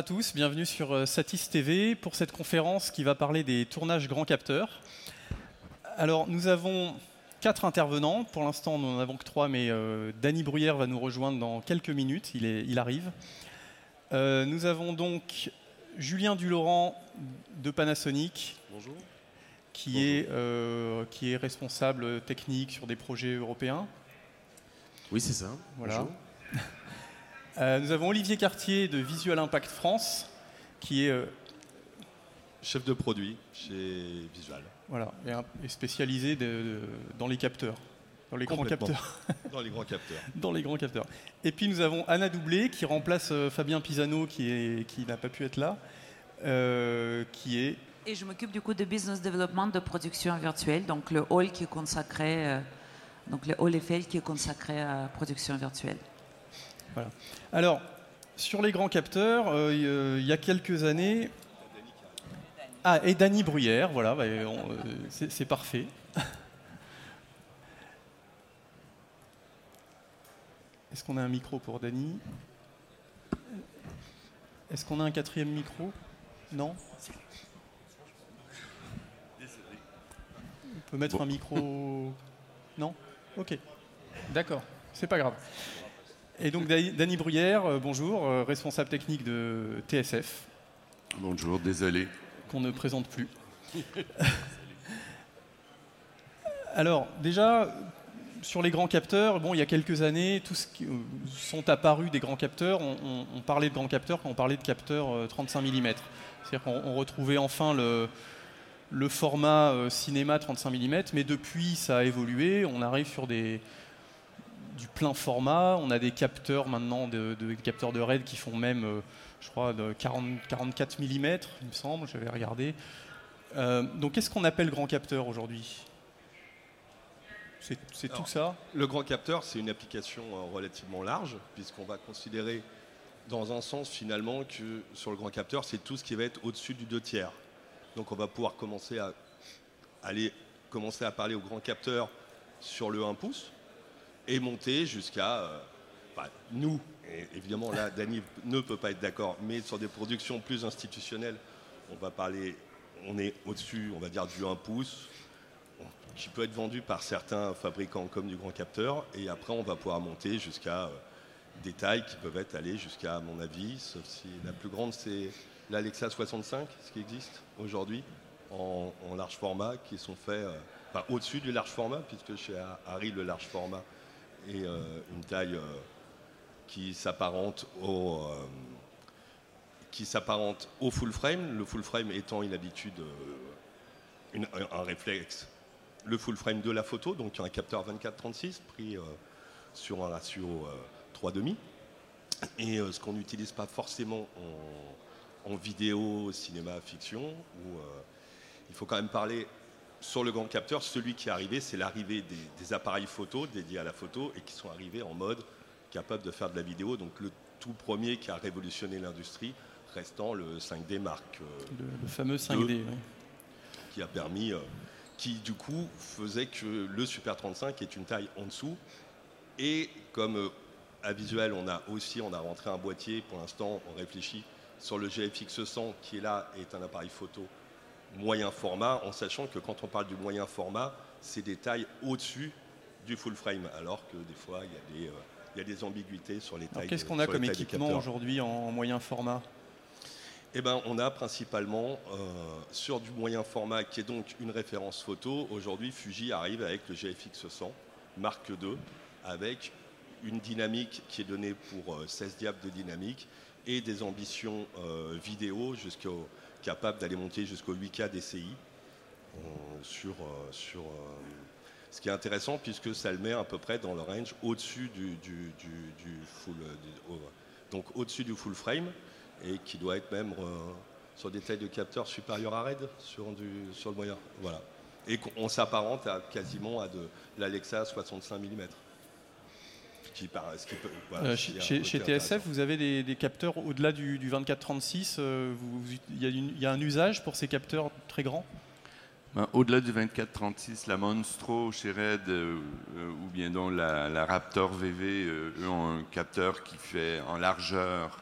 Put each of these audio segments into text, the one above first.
à tous, bienvenue sur euh, Satis TV pour cette conférence qui va parler des tournages grand capteurs. Alors nous avons quatre intervenants, pour l'instant nous n'en avons que trois, mais euh, Danny Bruyère va nous rejoindre dans quelques minutes, il, est, il arrive. Euh, nous avons donc Julien Dulaurent de Panasonic, Bonjour. qui, Bonjour. Est, euh, qui est responsable technique sur des projets européens. Oui, c'est ça. Voilà. Bonjour. Euh, nous avons Olivier Cartier de Visual Impact France, qui est euh, Chef de produit chez Visual. Voilà, et, un- et spécialisé de- de- dans les capteurs, dans les grands capteurs. Dans les grands capteurs. dans les grands capteurs. Et puis nous avons Anna Doublé qui remplace euh, Fabien Pisano qui, est- qui n'a pas pu être là, euh, qui est Et je m'occupe du coup de business development de production virtuelle, donc le hall qui est consacré, euh, donc le hall Eiffel qui est consacré à production virtuelle. Alors, sur les grands capteurs, euh, il euh, il y a quelques années. Ah, et Dany Bruyère, voilà, bah, on, euh, c'est c'est parfait. Est-ce qu'on a un micro pour Dany Est-ce qu'on a un quatrième micro? Non? On peut mettre un micro Non? Ok. D'accord, c'est pas grave. Et donc Dany Bruyère, euh, bonjour, euh, responsable technique de TSF, Bonjour, désolé. qu'on ne présente plus. Alors déjà, sur les grands capteurs, bon, il y a quelques années, tout ce qui, euh, sont apparus des grands capteurs. On, on- on parlait de grands capteurs quand on parlait de capteurs euh, 35 mm. C'est-à-dire qu'on on retrouvait enfin le, le format euh, cinéma 35 mm, mais depuis ça a évolué. On arrive sur des, du plein format. On a des capteurs maintenant, de, de- des capteurs de RAID qui font même, euh, je crois, de 40, 44 mm, il me semble, j'avais regardé. Euh, donc qu'est-ce qu'on appelle grand capteur aujourd'hui? C'est tout ça? Le grand capteur, c'est une application euh, relativement large, puisqu'on va considérer dans un sens finalement que sur le grand capteur, c'est tout ce qui va être au-dessus du 2 tiers. Donc on va pouvoir commencer à aller commencer à parler au grand capteur sur le 1 pouce et monter jusqu'à euh, enfin, nous. Et évidemment là, Dany ne peut pas être d'accord, mais sur des productions plus institutionnelles, on va parler, on est au-dessus, on va dire du 1 pouce, qui peut être vendu par certains fabricants comme du grand capteur. Et après, on va pouvoir monter jusqu'à euh, des tailles qui peuvent être allées jusqu'à, à mon avis, sauf si la plus grande, c'est l'Alexa 65, ce qui existe aujourd'hui, en, en large format, qui sont faits euh, enfin, au-dessus du large format, puisque chez Harry, le large format est euh, une taille euh, qui s'apparente au. euh, qui s'apparente au full frame, le full frame étant une habitude, un- réflexe le full frame de la photo, donc un capteur 24-36 pris sur un ratio euh, 3,5. Et ce qu'on n'utilise pas forcément en, en vidéo, cinéma, fiction, où il faut quand même parler sur le grand capteur. Celui qui est arrivé, c'est l'arrivée des, des appareils photo dédiés à la photo et qui sont arrivés en mode capable de faire de la vidéo. Donc le tout premier qui a révolutionné l'industrie, restant le 5D Mark euh, le, le fameux 5D. oui. qui a permis, euh, qui du coup faisait que le Super 35 est une taille en dessous. Et comme euh, à visuel, on a aussi, on a rentré un boîtier, pour l'instant on réfléchit sur le GFX 100 qui est là, est un appareil photo moyen format, en sachant que quand on parle du moyen format, c'est des tailles au-dessus du full frame, alors que des fois il y a des, euh, il y a des ambiguïtés sur les Alors tailles. qu'est-ce qu'on a sur les comme équipement aujourd'hui en moyen format? Eh ben, on a principalement euh, sur du moyen format, qui est donc une référence photo. Aujourd'hui, Fuji arrive avec le GFX 100 Mark II, avec une dynamique qui est donnée pour euh, 16 diables de dynamique et des ambitions euh, vidéo jusqu'au capable d'aller monter jusqu'au 8K DCI euh, sur, euh, sur euh, ce qui est intéressant puisque ça le met à peu près dans le range au-dessus du, du- full frame et qui doit être même sur des tailles de capteurs supérieures à RAID sur, du, sur le moyen. Voilà. Et on s'apparente à, quasiment à de l'Alexa 65 mm. Qui, par- ce qui peut- voilà, Euh, chez, TSF, vous avez des, des capteurs au-delà du, du 24-36 euh, Il y, a y un usage pour ces capteurs très grands? Ben, Au-delà du 24-36, la Monstro chez Red euh, ou bien donc la, la Raptor VV, euh, eux ont un capteur qui fait en largeur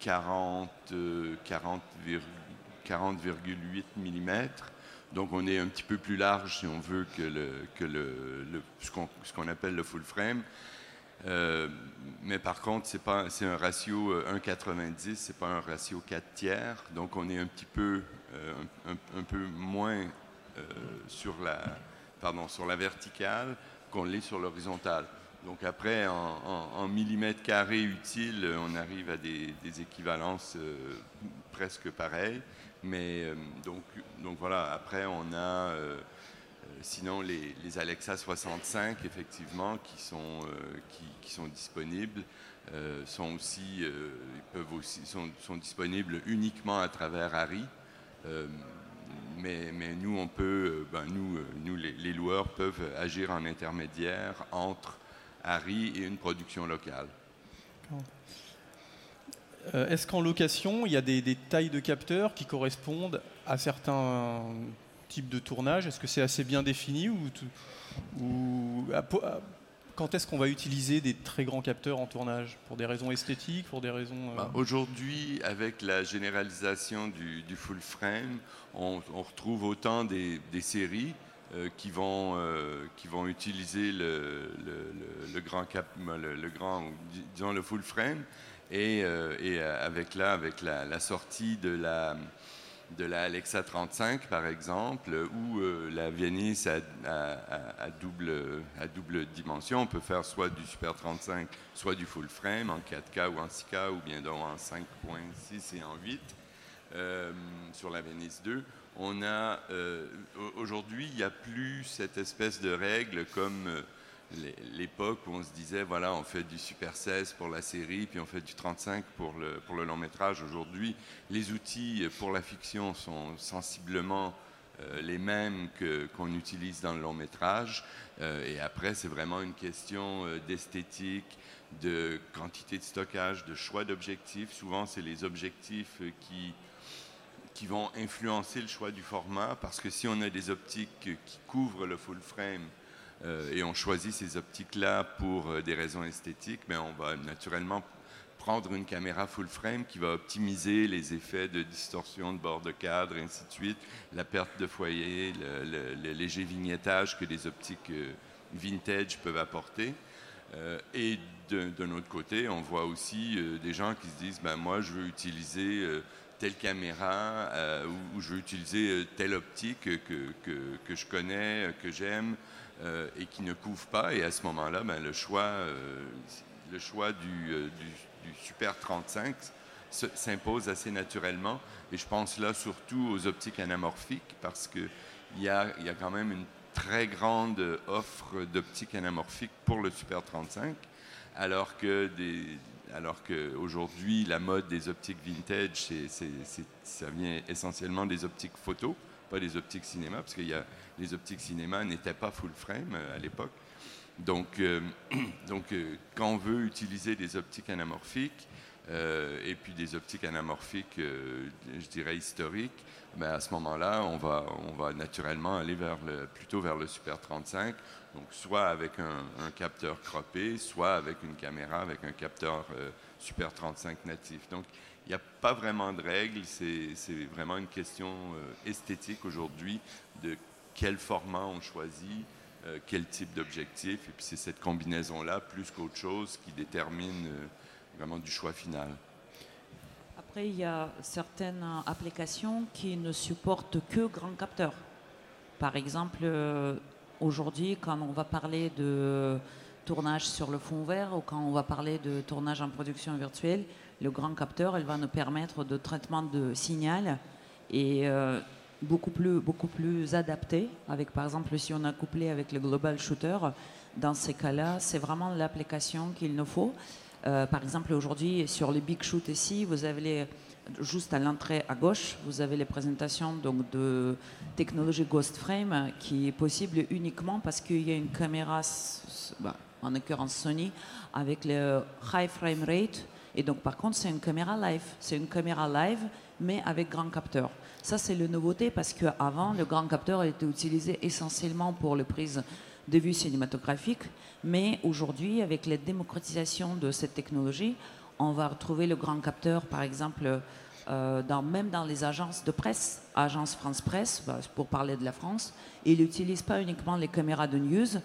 40, 40,8 mm. Donc on est un petit peu plus large si on veut que, le, que le, ce qu'on appelle le full frame. Euh, mais par contre, c'est pas c'est un ratio 1,90, c'est pas un ratio 4 tiers. Donc on est un petit peu, un, peu moins sur, la, pardon, sur la verticale qu'on l'est sur l'horizontale. Donc après, en, millimètres carrés utiles, on arrive à des, équivalences euh, presque pareilles. Mais euh, donc, donc voilà, après on a euh, sinon les, Alexa 65 effectivement qui sont, qui, sont disponibles. sont aussi, peuvent aussi sont, sont, disponibles uniquement à travers Harry. Mais, mais, nous, on peut, ben nous, nous les, loueurs peuvent agir en intermédiaire entre Harry et une production locale. Euh, est-ce qu'en location, il y a des, tailles de capteurs qui correspondent à certains types de tournage Est-ce que c'est assez bien défini ou, quand est-ce qu'on va utiliser des très grands capteurs en tournage? Pour des raisons esthétiques, pour des raisons... Euh, bah, aujourd'hui, avec la généralisation du, full frame, on, retrouve autant des séries euh, qui, vont, euh, qui vont utiliser le, grand cap, le, grand, disons le full frame, et, et avec là, avec la, sortie de la de la Alexa 35 par exemple, ou la Venice à, double, à double dimension. On peut faire soit du Super 35, soit du full frame en 4K ou en 6K, ou bien donc en 5.6 et en 8 sur la Venice 2 on a euh, aujourd'hui, il n'y a plus cette espèce de règle comme euh, l'époque où on se disait voilà, on fait du Super 16 pour la série, puis on fait du 35 pour le, pour le long métrage. Aujourd'hui, les outils pour la fiction sont sensiblement euh, les mêmes qu'on utilise dans le long métrage. et après, c'est vraiment une question d'esthétique, de quantité de stockage, de choix d'objectifs. Souvent, c'est les objectifs qui qui vont influencer le choix du format, parce que si on a des optiques qui couvrent le full frame euh, et on choisit ces optiques-là pour euh, des raisons esthétiques, mais on va naturellement prendre une caméra full frame qui va optimiser les effets de distorsion de bord de cadre, ainsi de suite, la perte de foyer, le, léger vignettage que les optiques euh, vintage peuvent apporter. et d'un autre côté, on voit aussi des gens qui se disent, ben, moi, je veux utiliser telle caméra euh, ou, je veux utiliser euh, telle optique que, que, que je connais, que j'aime euh, et qui ne couvre pas. Et à ce moment-là, ben, le choix, le choix du, du, Super 35 s'impose assez naturellement. Et je pense là surtout aux optiques anamorphiques parce qu'il y a, y a quand même une très grande offre d'optiques anamorphiques pour le Super 35, alors que des, alors qu'aujourd'hui, la mode des optiques vintage, ça vient essentiellement des optiques photo, pas des optiques cinéma, parce que les optiques cinéma n'étaient pas full frame euh, à l'époque. Donc, euh, donc euh, quand on veut utiliser des optiques anamorphiques, et puis des optiques anamorphiques, je dirais historiques, ben à ce moment-là, on va, on va naturellement aller vers le, plutôt vers le Super 35 donc, soit avec un, capteur croppé, soit avec une caméra avec un capteur Super 35 natif. Donc, il n'y a pas vraiment de règles, c'est vraiment une question esthétique aujourd'hui de quel format on choisit, euh, quel type d'objectif, et puis c'est cette combinaison-là, plus qu'autre chose, qui détermine vraiment du choix final. Après, il y a certaines applications qui ne supportent que grand capteur. Par exemple, aujourd'hui, quand on va parler de tournage sur le fond vert ou quand on va parler de tournage en production virtuelle, le grand capteur, elle va nous permettre de traitement de signal et euh, beaucoup, plus, beaucoup plus adapté. Avec, par exemple, si on a couplé avec le Global Shooter, dans ces cas-là, c'est vraiment l'application qu'il nous faut. Euh, par exemple, aujourd'hui, sur les Big Shoot ici, vous avez juste à l'entrée à gauche, vous avez les présentations donc, de technologie Ghost Frame qui est possible uniquement parce qu'il y a une caméra, bah, en l'occurrence Sony, avec le high frame rate. Et donc, par contre, c'est une caméra live. C'est une caméra live, mais avec grand capteur. Ça, c'est la nouveauté parce qu'avant, le grand capteur était utilisé essentiellement pour les prises de vue cinématographique. Mais aujourd'hui, avec la démocratisation de cette technologie, on va retrouver le grand capteur, par exemple, euh, même dans les agences de presse, agence France Presse, bah, pour parler de la France. Il n'utilise pas uniquement les caméras de news,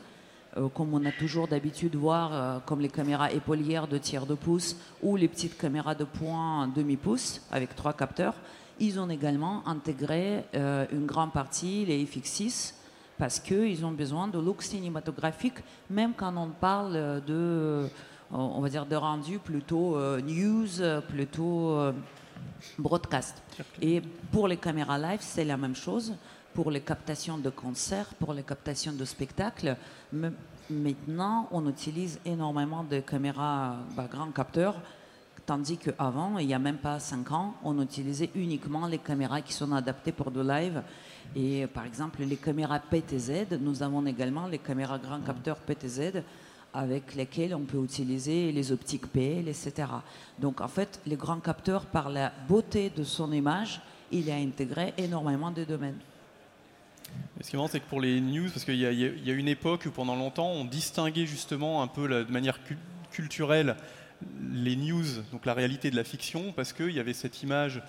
euh, comme on a toujours d'habitude voir, euh, comme les caméras épaulières de tiers de pouce ou les petites caméras de point demi-pouce avec trois capteurs. Ils ont également intégré une grande partie, les FX6, parce qu'ils ont besoin de look cinématographique, même quand on parle de on va dire, de rendu plutôt euh, news, plutôt euh, broadcast. Et pour les caméras live, c'est la même chose. Pour les captations de concerts, pour les captations de spectacles, maintenant, on utilise énormément de caméras bah, grands capteurs, tandis qu'avant, il n'y a même pas 5 ans, on utilisait uniquement les caméras qui sont adaptées pour de live. Et par exemple, les caméras PTZ, nous avons également les caméras grands capteurs PTZ avec lesquels on peut utiliser les optiques PL, etc. Donc en fait, les grands capteurs, par la beauté de son image, il a intégré énormément de domaines. Ce qui est marrant, c'est que pour les news, parce qu'il y, a une époque où pendant longtemps, on distinguait justement un peu de manière culturelle les news, donc la réalité de la fiction, parce qu'il y avait cette image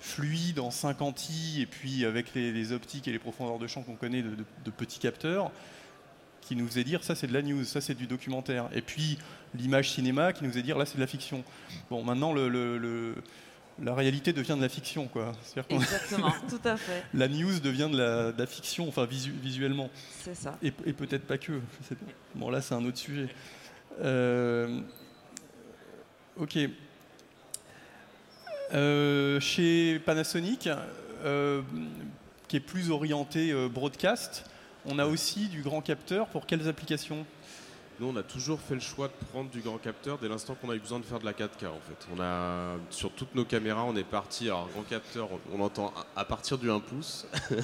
fluide en 50 i et puis avec les, optiques et les profondeurs de champ qu'on connaît de petits capteurs qui nous faisait dire ça c'est de la news, ça c'est du documentaire. Et puis l'image cinéma qui nous faisait dire là c'est de la fiction. Bon, maintenant le, la réalité devient de la fiction, quoi. Exactement, tout à fait. La news devient de la, fiction, enfin visuellement. C'est ça. Et, peut-être pas que. Bon, là, c'est un autre sujet. Euh, ok. Euh, chez Panasonic, euh, qui est plus orienté broadcast, on a aussi du grand capteur pour quelles applications? Nous, on a toujours fait le choix de prendre du grand capteur dès l'instant qu'on a eu besoin de faire de la 4K. En fait, on a sur toutes nos caméras, on est parti. Alors grand capteur, on entend à partir du 1 pouce.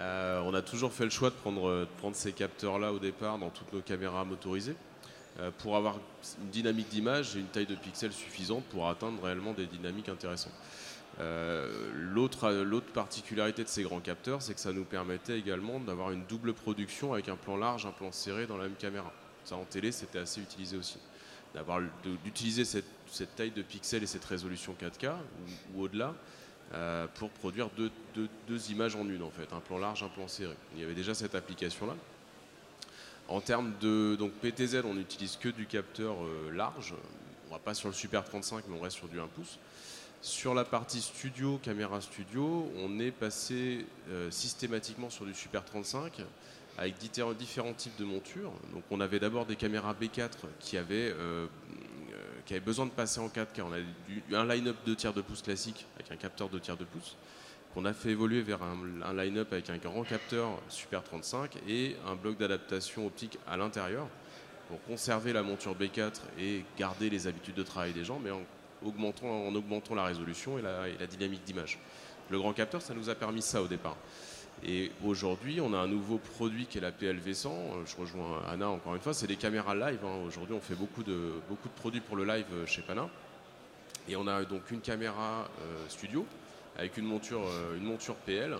Euh, on a toujours fait le choix de prendre, ces capteurs-là au départ dans toutes nos caméras motorisées euh, pour avoir une dynamique d'image et une taille de pixels suffisante pour atteindre réellement des dynamiques intéressantes. Euh, l'autre particularité de ces grands capteurs, c'est que ça nous permettait également d'avoir une double production avec un plan large, un plan serré dans la même caméra. Ça en télé, c'était assez utilisé aussi. D'utiliser cette, taille de pixels et cette résolution 4K ou, au-delà euh, pour produire deux, images en une en fait, un plan large, un plan serré. Il y avait déjà cette application-là. En termes de donc PTZ, on n'utilise que du capteur euh, large. On va pas sur le Super 35, mais on reste sur du 1 pouce. Sur la partie studio, caméra studio, on est passé euh, systématiquement sur du Super 35 avec différents types de montures. Donc on avait d'abord des caméras B4 qui avaient, euh, qui avaient besoin de passer en 4K. On a un line-up de tiers de pouce classique avec un capteur de tiers de pouce qu'on a fait évoluer vers un, un line-up avec un grand capteur Super 35 et un bloc d'adaptation optique à l'intérieur pour conserver la monture B4 et garder les habitudes de travail des gens, mais en augmentant la résolution et la, dynamique d'image. Le grand capteur, ça nous a permis ça au départ. Et aujourd'hui, on a un nouveau produit qui est la PLV100. Je rejoins Anna encore une fois, c'est des caméras live. Hein. Aujourd'hui, on fait beaucoup de, beaucoup de produits pour le live chez Pana. Et on a donc une caméra euh, studio avec une monture, euh, une monture PL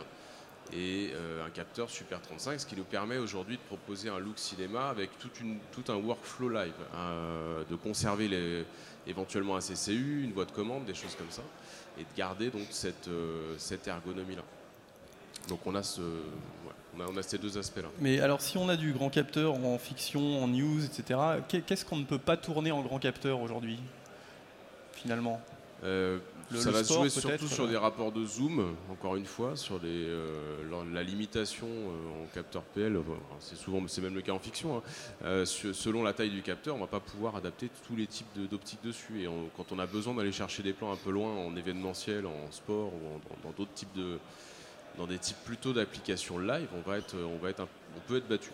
et euh, un capteur Super 35, ce qui nous permet aujourd'hui de proposer un look cinéma avec tout un workflow live, de conserver éventuellement un CCU, une voie de commande, des choses comme ça, et de garder donc cette, euh, cette ergonomie-là. Donc on a, ce, on, a, ces deux aspects-là. Mais alors si on a du grand capteur en fiction, en news, etc., qu'est-ce qu'on ne peut pas tourner en grand capteur aujourd'hui, finalement? Euh, ça va se jouer surtout sur des rapports de zoom, encore une fois, sur euh, la limitation euh, en capteur PL. c'est souvent, c'est même le cas en fiction. Hein. selon la taille du capteur, on va pas pouvoir adapter tous les types d'optiques dessus. Et quand on a besoin d'aller chercher des plans un peu loin en événementiel, en sport ou dans d'autres types de, dans des types plutôt d'applications live, on va être, on va être, on peut être battu.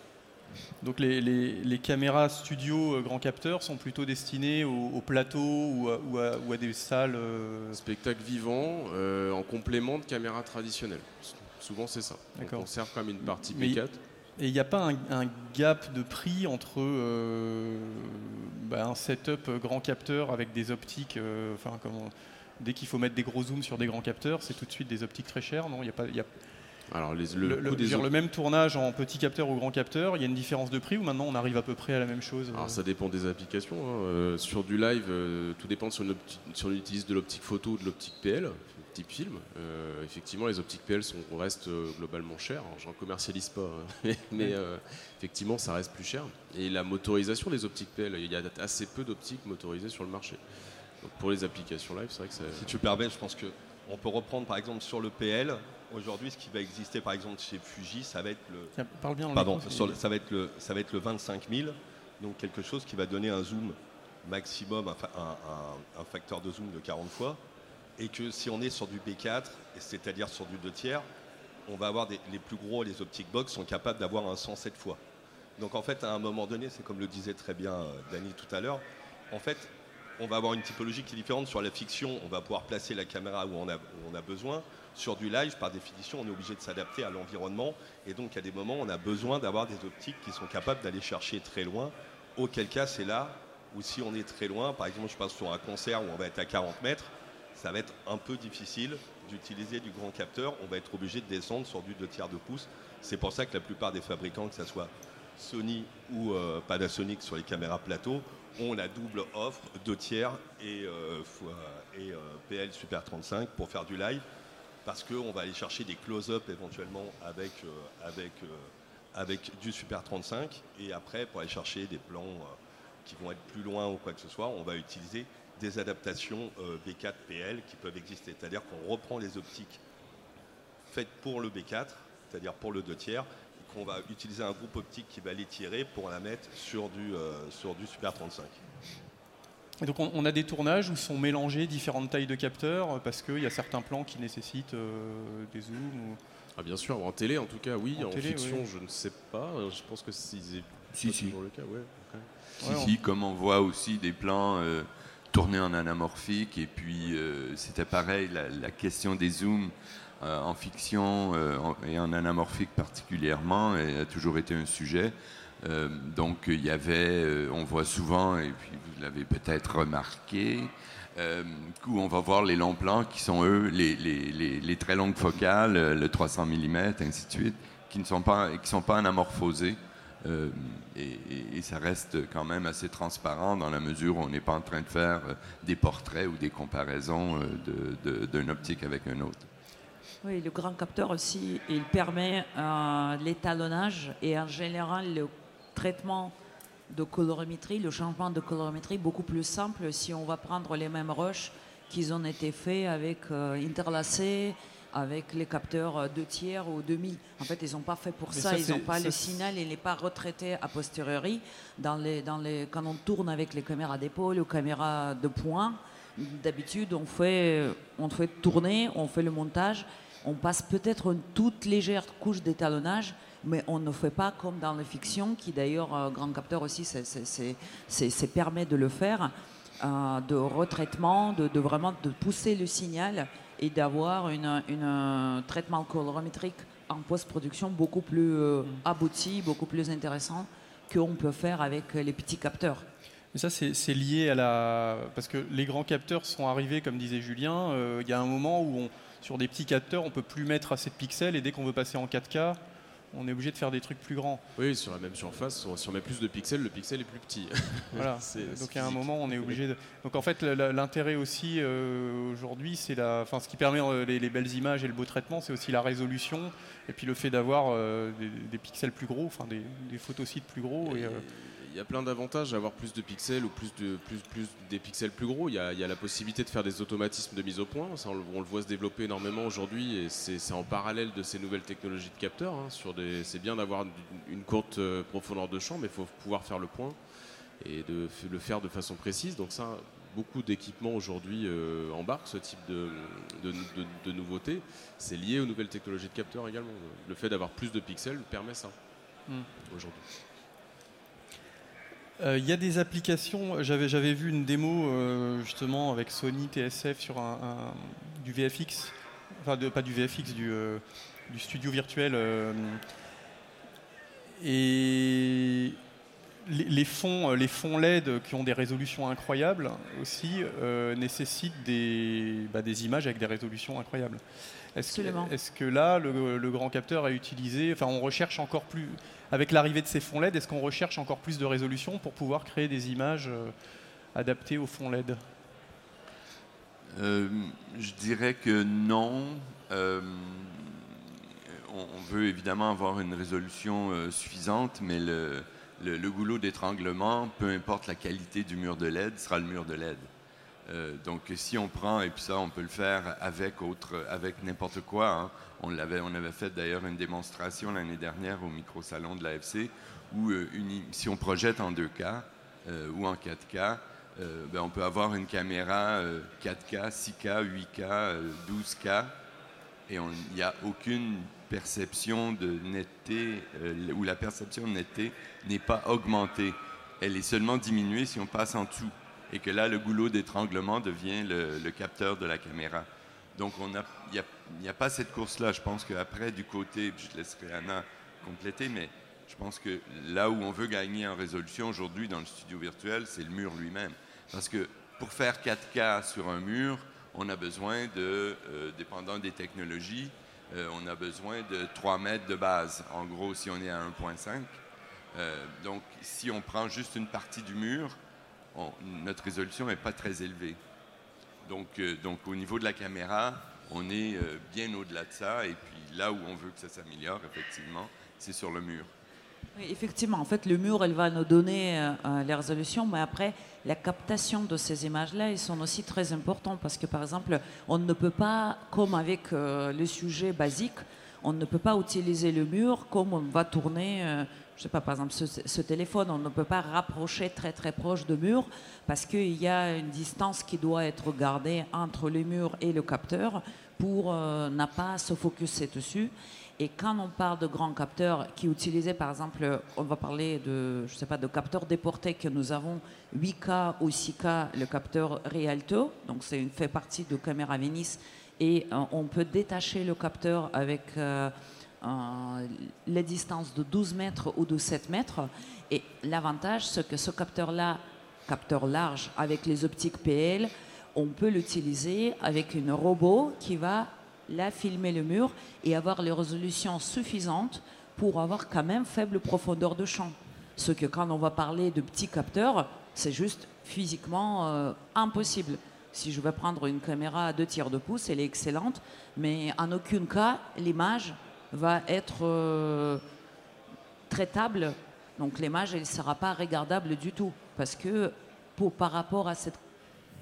Donc les, caméras studio euh, grand capteur sont plutôt destinées au, plateau ou à, des salles euh, Spectacle vivant euh, en complément de caméras traditionnelles. Souvent c'est ça. On conserve comme une partie P4. Et il n'y a pas un, gap de prix entre bah, un setup grand capteur avec des optiques, dès qu'il faut mettre des gros zooms sur des grands capteurs, c'est tout de suite des optiques très chères, non? Il y a pas, Alors, les- le, le, le- des dire, le même tournage en petit capteur ou grand capteur, il y a une différence de prix ou maintenant on arrive à peu près à la même chose euh? Alors ça dépend des applications. hein. Euh, sur du live, euh, tout dépend si on, opti- si on utilise de l'optique photo ou de l'optique PL, type film. Euh, effectivement, les optiques PL sont, restent globalement chères. Alors, J'en commercialise pas, hein. mais effectivement, ça reste plus cher. Et la motorisation des optiques PL, il y a assez peu d'optiques motorisées sur le marché. Donc pour les applications live, c'est vrai que ça. Si tu permets, je pense que on peut reprendre par exemple sur le PL. Aujourd'hui, ce qui va exister par exemple chez Fuji, ça va être le, Tiens, Parle bien Pardon, sur le- ça, va être le, ça va être le 25 000, donc quelque chose qui va donner un zoom maximum, un, fa- un- un- un facteur de zoom de 40 fois, et que si on est sur du B4, et c'est-à-dire sur du 2 tiers, on va avoir des- les plus gros, les optic box sont capables d'avoir un 107 fois. Donc en fait, à un moment donné, c'est comme le disait très bien euh, Dany tout à l'heure, en fait, on va avoir une typologie qui est différente. Sur la fiction, on va pouvoir placer la caméra où on a, besoin. Sur du live, par définition, on est obligé de s'adapter à l'environnement. Et donc, à des moments, on a besoin d'avoir des optiques qui sont capables d'aller chercher très loin. Auquel cas, c'est là où si on est très loin, par exemple, je passe sur un concert où on va être à 40 mètres, ça va être un peu difficile d'utiliser du grand capteur. On va être obligé de descendre sur du 2 tiers de pouce. C'est pour ça que la plupart des fabricants, que ce soit Sony ou euh, Panasonic sur les caméras plateau, ont la double offre 2 tiers et, euh, euh, PL Super 35 pour faire du live parce qu'on va aller chercher des close-up éventuellement avec, euh, avec, du Super 35 et après pour aller chercher des plans qui vont être plus loin ou quoi que ce soit, on va utiliser des adaptations euh, B4 PL qui peuvent exister. C'est-à-dire qu'on reprend les optiques faites pour le B4, c'est-à-dire pour le 2 tiers, qu'on va utiliser un groupe optique qui va les tirer pour la mettre sur du, euh, sur du Super 35. Et donc on, on a des tournages où sont mélangés différentes tailles de capteurs euh, parce qu'il y a certains plans qui nécessitent euh, des zooms. ou- Ah bien sûr, en télé en tout cas, oui. En En, télé, fiction, oui. je ne sais pas. Je pense que c'est Si, pas si. toujours le cas. Ouais. Si, Ouais, si, comme on voit aussi des plans euh, tournés en anamorphique, et puis euh, c'était pareil, la, la question des zooms en fiction euh, et en anamorphique particulièrement euh, a toujours été un sujet. Euh, donc il y avait, euh, on voit souvent, et puis vous l'avez peut-être remarqué, euh, où on va voir les longs plans qui sont eux les, très longues focales, euh, le 300 mm, ainsi de suite, qui ne sont pas, qui sont pas anamorphosés. Euh, et, et- et ça reste quand même assez transparent dans la mesure où on n'est pas en train de faire euh, des portraits ou des comparaisons euh, de- de- d'un optique avec un autre. Oui, le grand capteur aussi, il permet euh, l'étalonnage et en général le traitement de colorimétrie, le changement de colorimétrie beaucoup plus simple si on va prendre les mêmes rushs qu'ils ont été faits avec euh, interlacés, avec les capteurs euh, deux tiers ou demi. En fait, ils n'ont pas fait pour Mais ça, ça, ils n'ont pas ça, le signal, il n'est pas retraité a posteriori. Dans les, dans les, quand on tourne avec les caméras d'épaule ou caméras de poing, d'habitude on fait, on fait tourner, on fait le montage, on passe peut-être une toute légère couche d'étalonnage, mais on ne fait pas comme dans la fiction, qui d'ailleurs, euh, Grand Capteur aussi, c'est permet de le faire, euh, de retraitement, de, vraiment de pousser le signal et d'avoir un traitement colorimétrique en post-production beaucoup plus euh, abouti, beaucoup plus intéressant qu'on peut faire avec les petits capteurs. Mais ça, c'est lié à la. Parce que les grands capteurs sont arrivés, comme disait Julien, euh, il y a un moment où, on- sur des petits capteurs, on peut plus mettre assez de pixels et dès qu'on veut passer en 4K, on est obligé de faire des trucs plus grands. Oui, sur la même surface, si on met plus de pixels, le pixel est plus petit. Voilà. Donc à un moment, on est obligé de. Donc en fait, l'intérêt aussi euh, aujourd'hui, c'est la. Enfin, ce qui permet euh, les, les belles images et le beau traitement, c'est aussi la résolution et puis le fait d'avoir euh, des, des pixels plus gros, enfin des, des photosites plus gros. Et, euh, y a plein d'avantages à avoir plus de pixels ou plus, de, plus, plus des pixels plus gros. Il y, a, il y a la possibilité de faire des automatismes de mise au point. Ça, on, le, on le voit se développer énormément aujourd'hui et c'est en parallèle de ces nouvelles technologies de capteurs. hein, C'est bien d'avoir une, une courte euh, profondeur de champ, mais il faut pouvoir faire le point et de le faire de façon précise. Donc ça, beaucoup d'équipements aujourd'hui euh, embarquent ce type de, de, de- de nouveautés. C'est lié aux nouvelles technologies de capteurs également. Le fait d'avoir plus de pixels permet ça Hmm. aujourd'hui. Euh, Il y a des applications, j'avais, vu une démo euh, justement avec Sony TSF sur un, du VFX, enfin de, pas du VFX, du, euh, du studio virtuel. et les, fonds, les fonds LED qui ont des résolutions incroyables aussi nécessitent bah, des images avec des résolutions incroyables. Est-ce que, là, le, le grand capteur est utilisé, enfin on recherche encore plus, avec l'arrivée de ces fonds LED, est-ce qu'on recherche encore plus de résolution pour pouvoir créer des images euh, adaptées aux fonds LED? Euh, je dirais que non. Euh, on, on veut évidemment avoir une résolution euh, suffisante, mais le, le- le goulot d'étranglement, peu importe la qualité du mur de LED, sera le mur de LED. Euh, donc si on prend, et puis ça on peut le faire avec, avec n'importe quoi, hein. on, l'avait, on avait fait d'ailleurs une démonstration l'année dernière au micro-salon de l'AFC, où euh, si on projette en 2K euh, ou en 4K, euh, ben, on peut avoir une caméra euh, 4K, 6K, 8K, euh, 12K, et il n'y a aucune perception de netteté, où la perception de netteté n'est pas augmentée. Elle est seulement diminuée si on passe en dessous, et que là, le goulot d'étranglement devient le, capteur de la caméra. Donc, il n'y a, pas cette course-là. Je pense qu'après, du côté, je laisserai Anna compléter, mais je pense que là où on veut gagner en résolution aujourd'hui dans le studio virtuel, c'est le mur lui-même. Parce que pour faire 4K sur un mur, on a besoin de, euh, dépendant des technologies, euh, on a besoin de 3 mètres de base. En gros, si on est à 1.5. Euh, donc, si on prend juste une partie du mur, notre résolution n'est pas très élevée. Donc, euh, donc, au niveau de la caméra, on est euh, bien au-delà de ça. Et puis là où on veut que ça s'améliore, effectivement, c'est sur le mur. Effectivement, en fait, le mur, elle va nous donner euh, euh, les résolutions, mais après, la captation de ces images-là, ils sont aussi très importants parce que, par exemple, on ne peut pas, comme avec le sujet basique, on ne peut pas utiliser le mur comme on va tourner, je sais pas, par exemple, ce, téléphone, on ne peut pas rapprocher très très proche de mur parce qu'il y a une distance qui doit être gardée entre le mur et le capteur pour euh, ne pas se focuser dessus. Et quand on parle de grands capteurs qui utilisaient, par exemple, on va parler de, je sais pas, de capteurs déportés que nous avons 8K ou 6K, le capteur Rialto, donc c'est une fait partie de caméra Venice, et euh, on peut détacher le capteur avec euh, les distances de 12 mètres ou de 7 mètres. Et l'avantage, c'est que ce capteur-là, capteur large avec les optiques PL, on peut l'utiliser avec un robot qui va là filmer le mur et avoir les résolutions suffisantes pour avoir quand même faible profondeur de champ. Ce que quand on va parler de petits capteurs, c'est juste physiquement euh, impossible. Si je vais prendre une caméra à 2 tiers de pouce, elle est excellente, mais en aucun cas, l'image va être euh, traitable. Donc l'image, elle ne sera pas regardable du tout. Parce que pour, par rapport à cette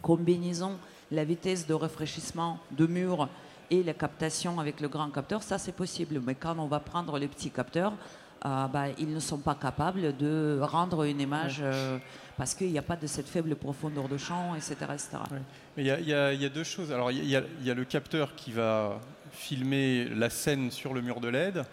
combinaison, la vitesse de rafraîchissement de mur et la captation avec le grand capteur, ça c'est possible. Mais quand on va prendre les petits capteurs, euh, bah, ils ne sont pas capables de rendre une image euh, parce qu'il n'y a pas de cette faible profondeur de champ, etc. etc. Ouais. Mais il y, a- y y deux choses. Alors, il y, y a le capteur qui va filmer la scène sur le mur de LED.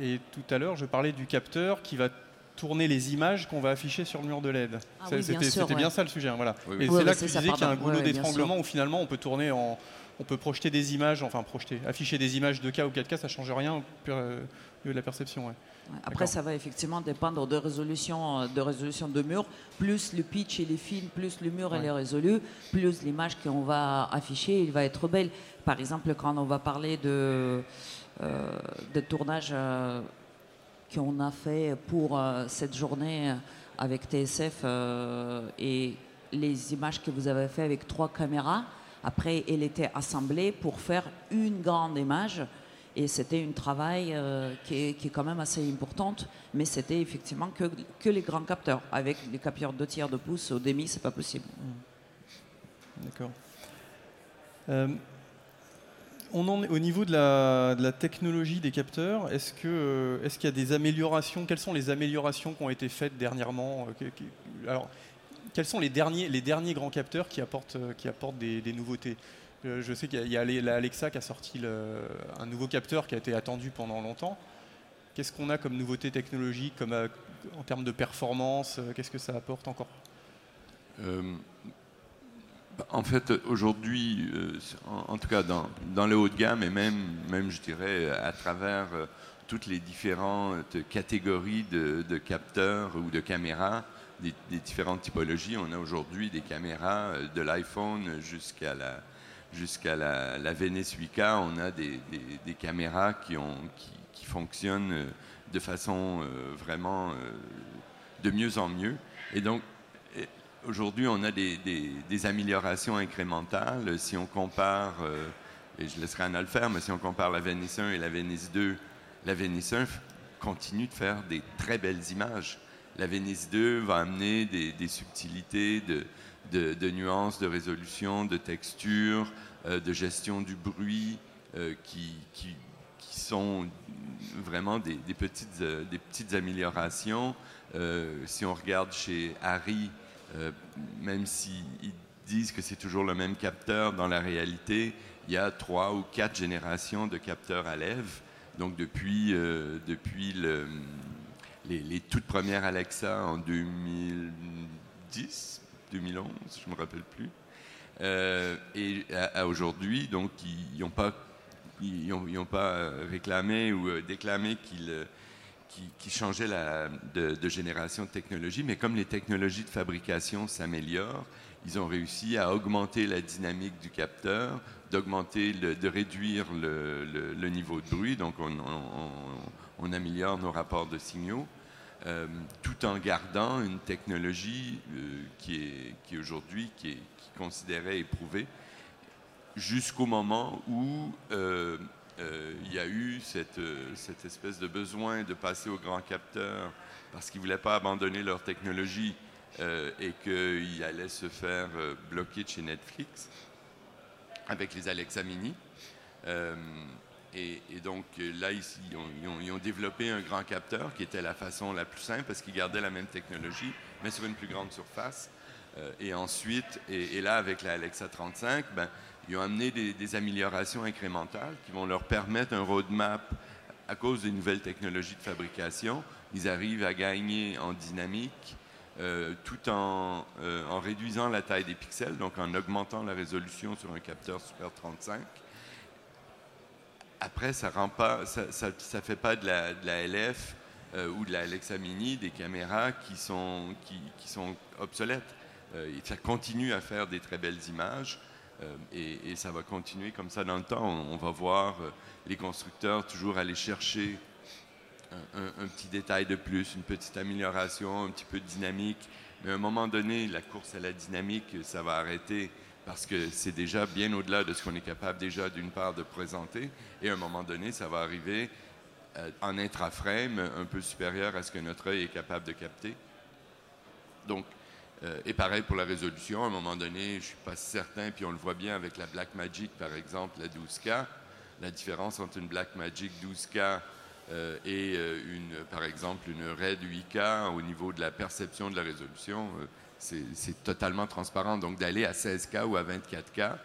Et tout à l'heure, je parlais du capteur qui va tourner les images qu'on va afficher sur le mur de LED. Ah oui, C'était bien ça le sujet. hein, voilà. Oui, Et c'est là que tu disais qu'il y a un goulot d'étranglement où finalement on peut tourner en. On peut projeter des images, enfin projeter, afficher des images 2K ou 4K, ça change rien au pur- euh, de la perception. ouais. Après, ça va effectivement dépendre de résolution euh, de, résolution de mur. Plus le pitch et les films, plus le mur elle est résolu, plus l'image qu'on va afficher, il va être belle. Par exemple, quand on va parler de, euh, de tournage euh, qu'on a fait pour euh, cette journée avec TSF euh, et les images que vous avez fait avec trois caméras, après, elle était assemblée pour faire une grande image. Et c'était un travail euh, qui, est, quand même assez importante, mais c'était effectivement que, que les grands capteurs. Avec les capteurs de tiers de pouce au demi, c'est pas possible. D'accord. Euh, au niveau de la, technologie des capteurs. Euh, est-ce qu'il y a des améliorations? Quelles sont les améliorations qui ont été faites dernièrement euh, quels sont les derniers grands capteurs qui apportent euh, des, nouveautés? Je sais qu'il y a- Alexa qui a sorti un nouveau capteur qui a été attendu pendant longtemps. Qu'est-ce qu'on a comme nouveauté technologique, en termes de performance Qu'est-ce que ça apporte encore? En fait, aujourd'hui, euh, en, tout cas dans, dans le haut de gamme et même, même je dirais, à travers euh, toutes les différentes catégories de, capteurs ou de caméras, des, différentes typologies, on a aujourd'hui des caméras euh, de l'iPhone jusqu'à la, jusqu'à la, la Venice 8K, on a des, des- caméras qui, ont, qui, qui fonctionnent de façon vraiment de mieux en mieux. Et donc, aujourd'hui, on a des, améliorations incrémentales. Si on compare, euh, et je laisserai Anna le faire, mais si on compare la Venice 1 et la Venice 2, la Venice 1 f- continue de faire des très belles images. La Venice 2 va amener des, subtilités de, nuances, de résolution, de texture, euh, de gestion du bruit, euh, qui, sont vraiment des, petites, des petites améliorations. Si on regarde chez Harry, euh, même s'ils disent que c'est toujours le même capteur, dans la réalité, il y a trois ou quatre générations de capteurs à lèvres. Donc depuis, euh, depuis le- les, toutes premières Alexa en 2010, 2011, je ne me rappelle plus. Euh, et à, aujourd'hui, donc ils n'ont pas, ils pas réclamé ou déclamé qu'ils changeaient la, de, génération de technologie, mais comme les technologies de fabrication s'améliorent, ils ont réussi à augmenter la dynamique du capteur, d'augmenter, de réduire le, niveau de bruit, donc on, améliore nos rapports de signaux, euh, tout en gardant une technologie euh, qui est, qui aujourd'hui qui est, qui considérée éprouvée, jusqu'au moment où euh, euh, il y a eu cette, euh, cette espèce de besoin de passer au grand capteur parce qu'ils ne voulaient pas abandonner leur technologie euh, et qu'ils allaient se faire bloquer chez Netflix avec les Alexa Mini. Et, donc là, ils ont, ils ont- développé un grand capteur qui était la façon la plus simple parce qu'ils gardaient la même technologie, mais sur une plus grande surface. Et ensuite, et, et là, avec la Alexa 35, ben, ils ont amené des, améliorations incrémentales qui vont leur permettre un roadmap à cause des nouvelles technologies de fabrication. Ils arrivent à gagner en dynamique euh, tout en, euh, en réduisant la taille des pixels, donc en augmentant la résolution sur un capteur Super 35. Après, ça ça fait pas de la, LF euh, ou de la Alexa Mini des caméras qui sont, obsolètes. Ça continue à faire des très belles images et, et ça va continuer comme ça dans le temps. On, va voir euh, les constructeurs toujours aller chercher un petit détail de plus, une petite amélioration, un petit peu de dynamique. Mais à un moment donné, la course à la dynamique, ça va arrêter parce que c'est déjà bien au-delà de ce qu'on est capable déjà d'une part de présenter. Et à un moment donné, ça va arriver euh, en intraframe un peu supérieur à ce que notre œil est capable de capter. Donc, euh, et pareil pour la résolution, à un moment donné, je ne suis pas certain, puis on le voit bien avec la Blackmagic par exemple, la 12K, la différence entre une Blackmagic 12K euh, et euh, une, par exemple une RED 8K au niveau de la perception de la résolution, c'est totalement transparent. Donc d'aller à 16K ou à 24K,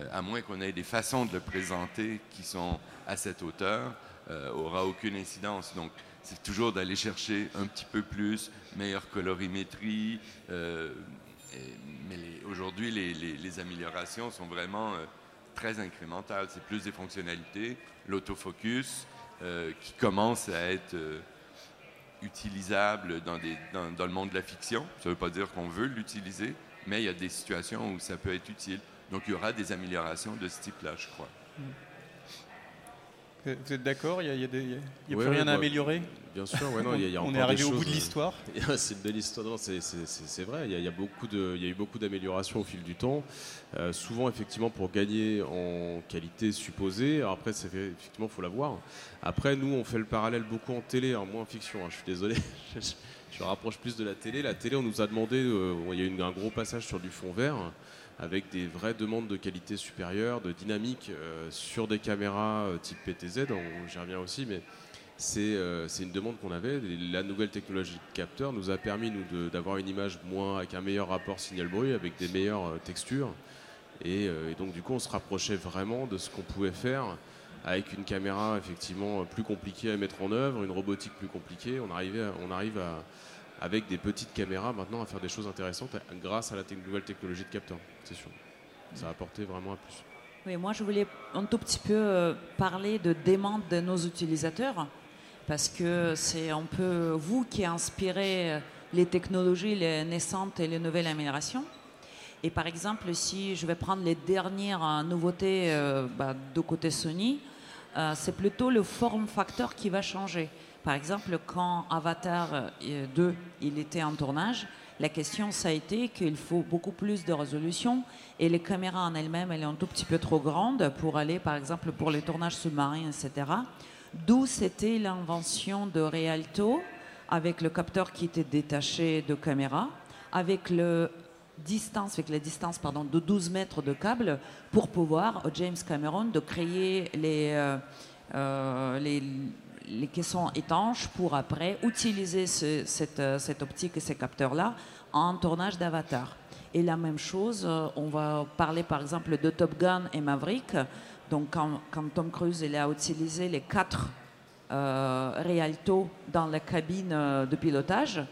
euh, à moins qu'on ait des façons de le présenter qui sont à cette hauteur, aura aucune incidence. Donc c'est toujours d'aller chercher un petit peu plus, meilleure colorimétrie. euh, mais aujourd'hui, les, améliorations sont vraiment euh, très incrémentales. C'est plus des fonctionnalités, l'autofocus, euh, qui commence à être utilisable dans, le monde de la fiction. Ça ne veut pas dire qu'on veut l'utiliser, mais il y a des situations où ça peut être utile. Donc il y aura des améliorations de ce type-là, je crois. Vous êtes d'accord Il n'y a, y a des- il y a- il y a Ouais, plus rien à bah, améliorer Bien sûr, ouais, non, y a, y a On est arrivé au bout de euh, l'histoire. c'est une belle histoire, non, c'est- vrai, il y, a, beaucoup de, y eu beaucoup d'améliorations au fil du temps, Euh, souvent effectivement pour gagner en qualité supposée, Alors après c'est effectivement il faut la voir. Après nous on fait le parallèle beaucoup en télé, hein, moins en fiction, hein, je suis désolé, je, je rapproche plus de la télé. La télé on nous a demandé, euh, il y a eu un gros passage sur du fond vert avec des vraies demandes de qualité supérieure, de dynamique euh, sur des caméras euh, type PTZ, j'y reviens aussi, mais c'est euh, une demande qu'on avait. La nouvelle technologie de capteur nous a permis d'avoir une image moins avec un meilleur rapport signal-bruit, avec des meilleures textures. Et, et donc du coup, on se rapprochait vraiment de ce qu'on pouvait faire avec une caméra effectivement plus compliquée à mettre en œuvre, une robotique plus compliquée. On, on arrive à, avec des petites caméras maintenant à faire des choses intéressantes grâce à la nouvelle technologie de capteur, c'est sûr. Ça a apporté vraiment un plus. Oui, moi je voulais un tout petit peu euh, parler de demande de nos utilisateurs, parce que c'est un peu vous qui inspirez euh, les technologies les naissantes et les nouvelles améliorations. Et par exemple, si je vais prendre les dernières euh, nouveautés bah, de côté Sony, c'est plutôt le form factor qui va changer. Par exemple, quand Avatar 2 il était en tournage, la question ça a été qu'il faut beaucoup plus de résolution et les caméras en elles-mêmes, elles sont un tout petit peu trop grandes pour aller, par exemple, pour les tournages sous-marins, etc. D'où c'était l'invention de Realto avec le capteur qui était détaché de caméra, avec le distance, avec la distance pardon, de 12 mètres de câble pour pouvoir, James Cameron, de créer les, euh, euh, les, les, caissons étanches pour après utiliser cette, euh, cette, optique et ces capteurs-là en tournage d'avatar. Et la même chose, on va parler par exemple de Top Gun et Maverick. Donc quand, Tom Cruise il a utilisé les quatre euh, dans la cabine de pilotage,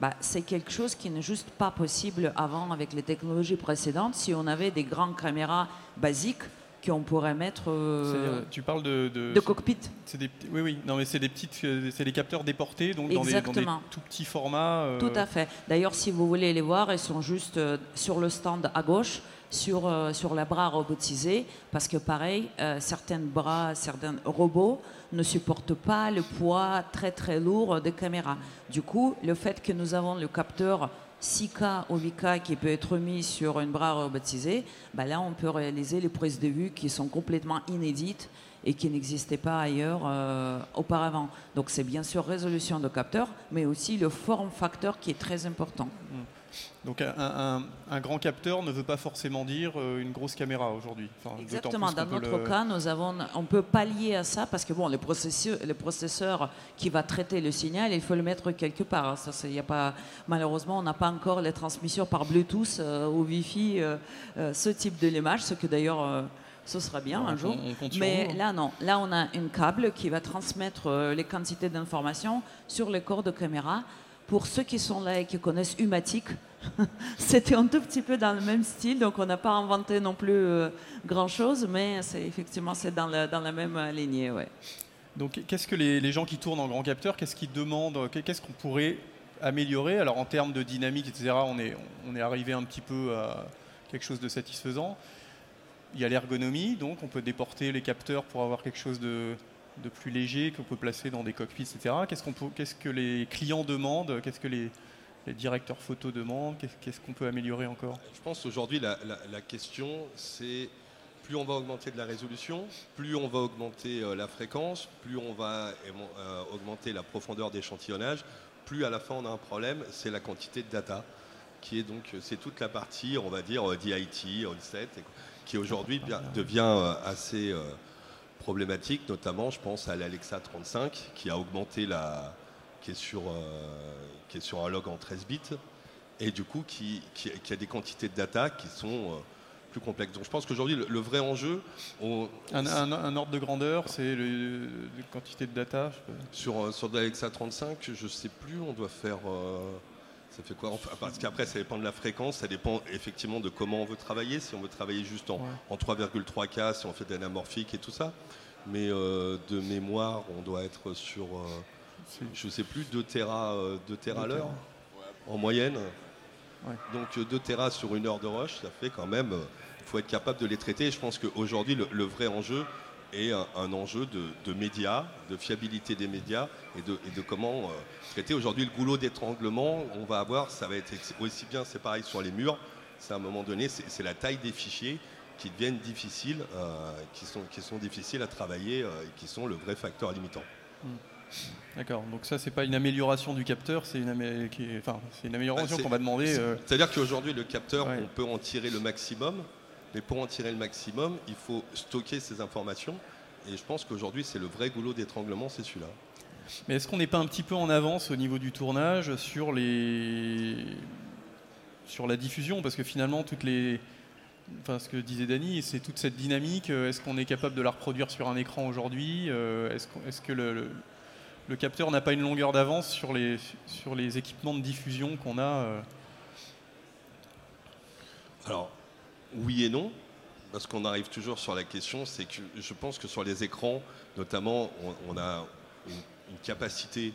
bah, c'est quelque chose qui n'est juste pas possible avant avec les technologies précédentes. Si on avait des grandes caméras basiques qu'on pourrait mettre. Euh, tu parles de, de, cockpit. Des, oui, oui. Non, mais c'est des petites, c'est des capteurs déportés, donc dans des, tout petits formats. Euh. Tout à fait. D'ailleurs, si vous voulez les voir, ils sont juste euh, sur le stand à gauche sur, euh, sur la bras robotisés, parce que pareil, euh, certains bras, certains robots ne supportent pas le poids très très lourd des caméras. Du coup, le fait que nous avons le capteur 6K ou 8K qui peut être mis sur une bras robotisé, bah là on peut réaliser les prises de vue qui sont complètement inédites et qui n'existaient pas ailleurs euh, auparavant. Donc c'est bien sûr résolution de capteur, mais aussi le form factor qui est très important. Mmh. Donc un, grand capteur ne veut pas forcément dire euh, une grosse caméra aujourd'hui. Exactement. Dans notre cas, nous avons, on peut pallier à ça parce que bon, le processeur, le processeur qui va traiter le signal, il faut le mettre quelque part. Ça, y a pas, malheureusement, on n'a pas encore les transmissions par Bluetooth euh, ou Wi-Fi, euh, ce type de l'image, ce que d'ailleurs ce sera bien un jour. Mais là, non. Là, on a un câble qui va transmettre les quantités d'informations sur les corps de caméra pour ceux qui sont là et qui connaissent Humatic, c'était un tout petit peu dans le même style, donc on n'a pas inventé non plus euh, grand-chose, mais c'est effectivement c'est dans, dans, la même lignée. Ouais. Donc qu'est-ce que les, gens qui tournent en grand capteur, qu'est-ce qu'ils demandent, qu'est-ce qu'on pourrait améliorer? Alors en termes de dynamique, etc., on est, on est arrivé un petit peu à quelque chose de satisfaisant. Il y a l'ergonomie, donc on peut déporter les capteurs pour avoir quelque chose de, de plus léger qu'on peut placer dans des cockpits, etc. Qu'est-ce, qu'on qu'est-ce que les clients demandent Qu'est-ce que les, directeurs photo demandent Qu'est-ce, qu'on peut améliorer encore? Je pense aujourd'hui la, la, question c'est plus on va augmenter de la résolution, plus on va augmenter euh, la fréquence, plus on va euh, augmenter la profondeur d'échantillonnage, plus à la fin on a un problème, c'est la quantité de data qui est donc c'est toute la partie on va dire DIT, on-set qui aujourd'hui devient euh, assez problématiques, notamment je pense à l'Alexa 35 qui a augmenté la. qui est sur, euh, qui est sur un log en 13 bits et du coup qui, qui, a des quantités de data qui sont euh, plus complexes. Donc je pense qu'aujourd'hui le, vrai enjeu. un, ordre de grandeur, c'est la quantité de data Sur, euh, sur l'Alexa 35, je sais plus, on doit faire. Ça fait quoi Parce qu'après, ça dépend de la fréquence, ça dépend effectivement de comment on veut travailler. Si on veut travailler juste en, en 3,3K, si on fait de l'anamorphique et tout ça. Mais euh, de mémoire, on doit être sur, euh, je ne sais plus, 2 Tera, 2 Tera à l'heure en moyenne. Donc 2 Tera sur une heure de rush, ça fait quand même. Il faut être capable de les traiter. je pense qu'aujourd'hui, le vrai enjeu, et un, enjeu de, médias, de fiabilité des médias et de, comment euh, traiter. Aujourd'hui, le goulot d'étranglement, on va avoir, ça va être aussi bien, c'est pareil sur les murs, c'est à un moment donné, c'est la taille des fichiers qui deviennent difficiles, euh, qui, sont, qui sont difficiles à travailler euh, et qui sont le vrai facteur limitant. Hmm. D'accord, donc ça c'est pas une amélioration du capteur, c'est une, enfin, une, amélioration bah, qu'on va demander. C'est-à-dire qu'aujourd'hui le capteur, on peut en tirer le maximum, mais pour en tirer le maximum, il faut stocker ces informations. Et je pense qu'aujourd'hui, c'est le vrai goulot d'étranglement, c'est celui-là. Mais est-ce qu'on n'est pas un petit peu en avance au niveau du tournage sur, les... sur la diffusion? Parce que finalement, toutes les. Enfin, ce que disait Dany, c'est toute cette dynamique. Euh, est-ce qu'on est capable de la reproduire sur un écran aujourd'hui? Euh, Est-ce que le, le, capteur n'a pas une longueur d'avance sur les, sur les équipements de diffusion qu'on a euh? Alors, oui et non, parce qu'on arrive toujours sur la question, c'est que je pense que sur les écrans, notamment, on, a une, capacité